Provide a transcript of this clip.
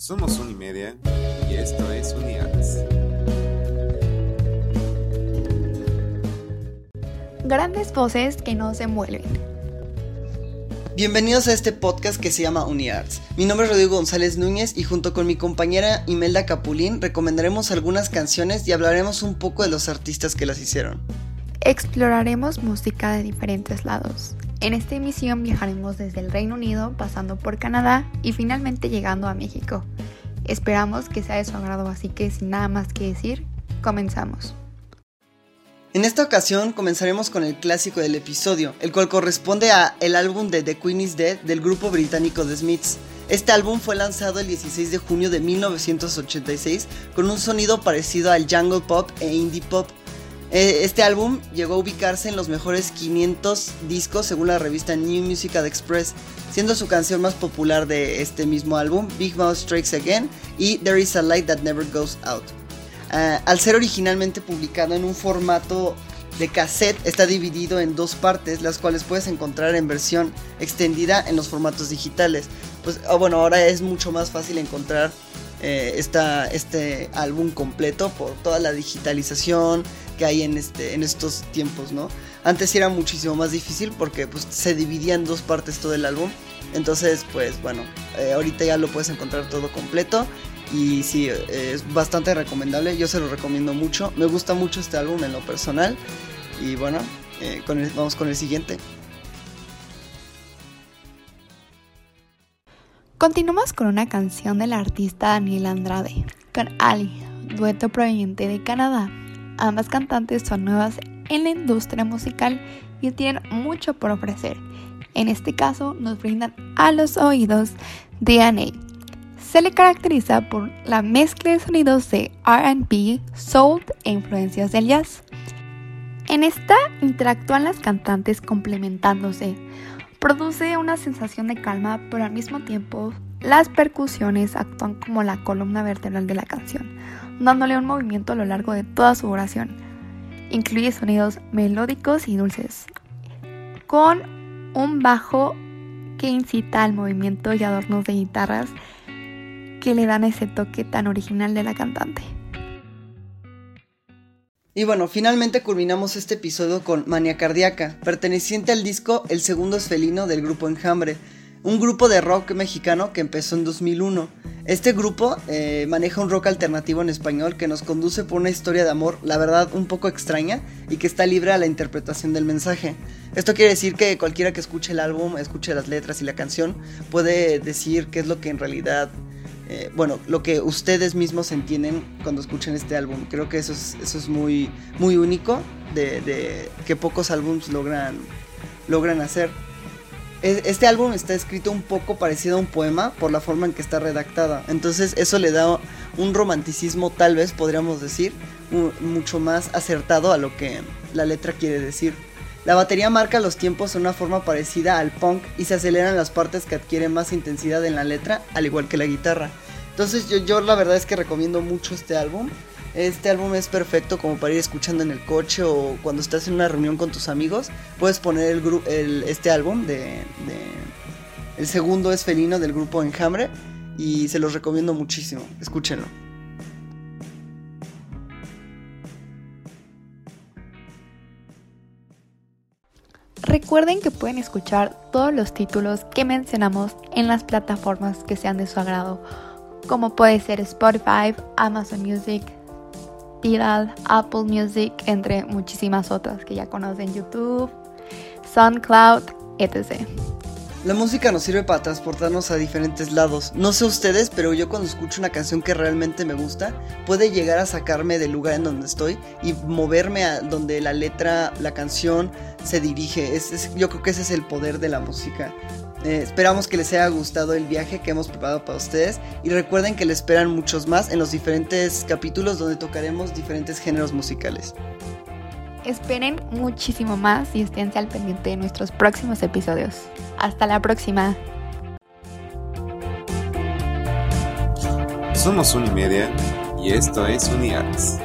Somos Unimedia y esto es UniArts. Grandes voces que no se mueven. Bienvenidos a este podcast que se llama UniArts. Mi nombre es Rodrigo González Núñez y junto con mi compañera Imelda Capulín recomendaremos algunas canciones y hablaremos un poco de los artistas que las hicieron. Exploraremos música de diferentes lados. En esta emisión viajaremos desde el Reino Unido, pasando por Canadá y finalmente llegando a México. Esperamos que sea de su agrado, así que sin nada más que decir, comenzamos. En esta ocasión comenzaremos con el clásico del episodio, el cual corresponde a el álbum de The Queen is Dead del grupo británico The Smiths. Este álbum fue lanzado el 16 de junio de 1986 con un sonido parecido al jungle pop e indie pop este álbum llegó a ubicarse en los mejores 500 discos según la revista New Musical Express, siendo su canción más popular de este mismo álbum Big Mouth Strikes Again y There Is a Light That Never Goes Out. Eh, al ser originalmente publicado en un formato de cassette, está dividido en dos partes, las cuales puedes encontrar en versión extendida en los formatos digitales. Pues ah, bueno, ahora es mucho más fácil encontrar eh, este álbum completo por toda la digitalización que hay en, este, en estos tiempos, ¿no? Antes era muchísimo más difícil porque pues, se dividía en dos partes todo el álbum. Entonces, pues bueno, eh, ahorita ya lo puedes encontrar todo completo. Y sí, es bastante recomendable. Yo se lo recomiendo mucho. Me gusta mucho este álbum en lo personal. Y bueno, eh, vamos con el siguiente. Continuamos con una canción del artista Daniel Andrade, con Ali, dueto proveniente de Canadá. Ambas cantantes son nuevas en la industria musical y tienen mucho por ofrecer. En este caso nos brindan a los oídos Diane. Se le caracteriza por la mezcla de sonidos de RB, soul e influencias del jazz. En esta interactúan las cantantes complementándose, Produce una sensación de calma, pero al mismo tiempo las percusiones actúan como la columna vertebral de la canción, dándole un movimiento a lo largo de toda su oración. Incluye sonidos melódicos y dulces, con un bajo que incita al movimiento y adornos de guitarras que le dan ese toque tan original de la cantante. Y bueno, finalmente culminamos este episodio con Mania Cardíaca, perteneciente al disco El Segundo es Felino del grupo Enjambre, un grupo de rock mexicano que empezó en 2001. Este grupo eh, maneja un rock alternativo en español que nos conduce por una historia de amor, la verdad, un poco extraña y que está libre a la interpretación del mensaje. Esto quiere decir que cualquiera que escuche el álbum, escuche las letras y la canción, puede decir qué es lo que en realidad eh, bueno, lo que ustedes mismos entienden cuando escuchan este álbum. Creo que eso es, eso es muy, muy único de, que pocos álbums logran, logran hacer. Este álbum está escrito un poco parecido a un poema por la forma en que está redactada. Entonces eso le da un romanticismo tal vez podríamos decir mucho más acertado a lo que la letra quiere decir. La batería marca los tiempos de una forma parecida al punk y se aceleran las partes que adquieren más intensidad en la letra, al igual que la guitarra. Entonces yo, yo la verdad es que recomiendo mucho este álbum. Este álbum es perfecto como para ir escuchando en el coche o cuando estás en una reunión con tus amigos. Puedes poner este álbum de, El segundo es Felino del grupo Enjambre y se los recomiendo muchísimo. Escúchenlo. Recuerden que pueden escuchar todos los títulos que mencionamos en las plataformas que sean de su agrado como puede ser Spotify, Amazon Music, Tidal, Apple Music, entre muchísimas otras que ya conocen, YouTube, SoundCloud, etc. La música nos sirve para transportarnos a diferentes lados. No sé ustedes, pero yo cuando escucho una canción que realmente me gusta, puede llegar a sacarme del lugar en donde estoy y moverme a donde la letra, la canción se dirige. yo creo que ese es el poder de la música. Eh, esperamos que les haya gustado el viaje que hemos preparado para ustedes y recuerden que les esperan muchos más en los diferentes capítulos donde tocaremos diferentes géneros musicales. Esperen muchísimo más y estén al pendiente de nuestros próximos episodios. Hasta la próxima. Somos Unimedia y esto es UniArts.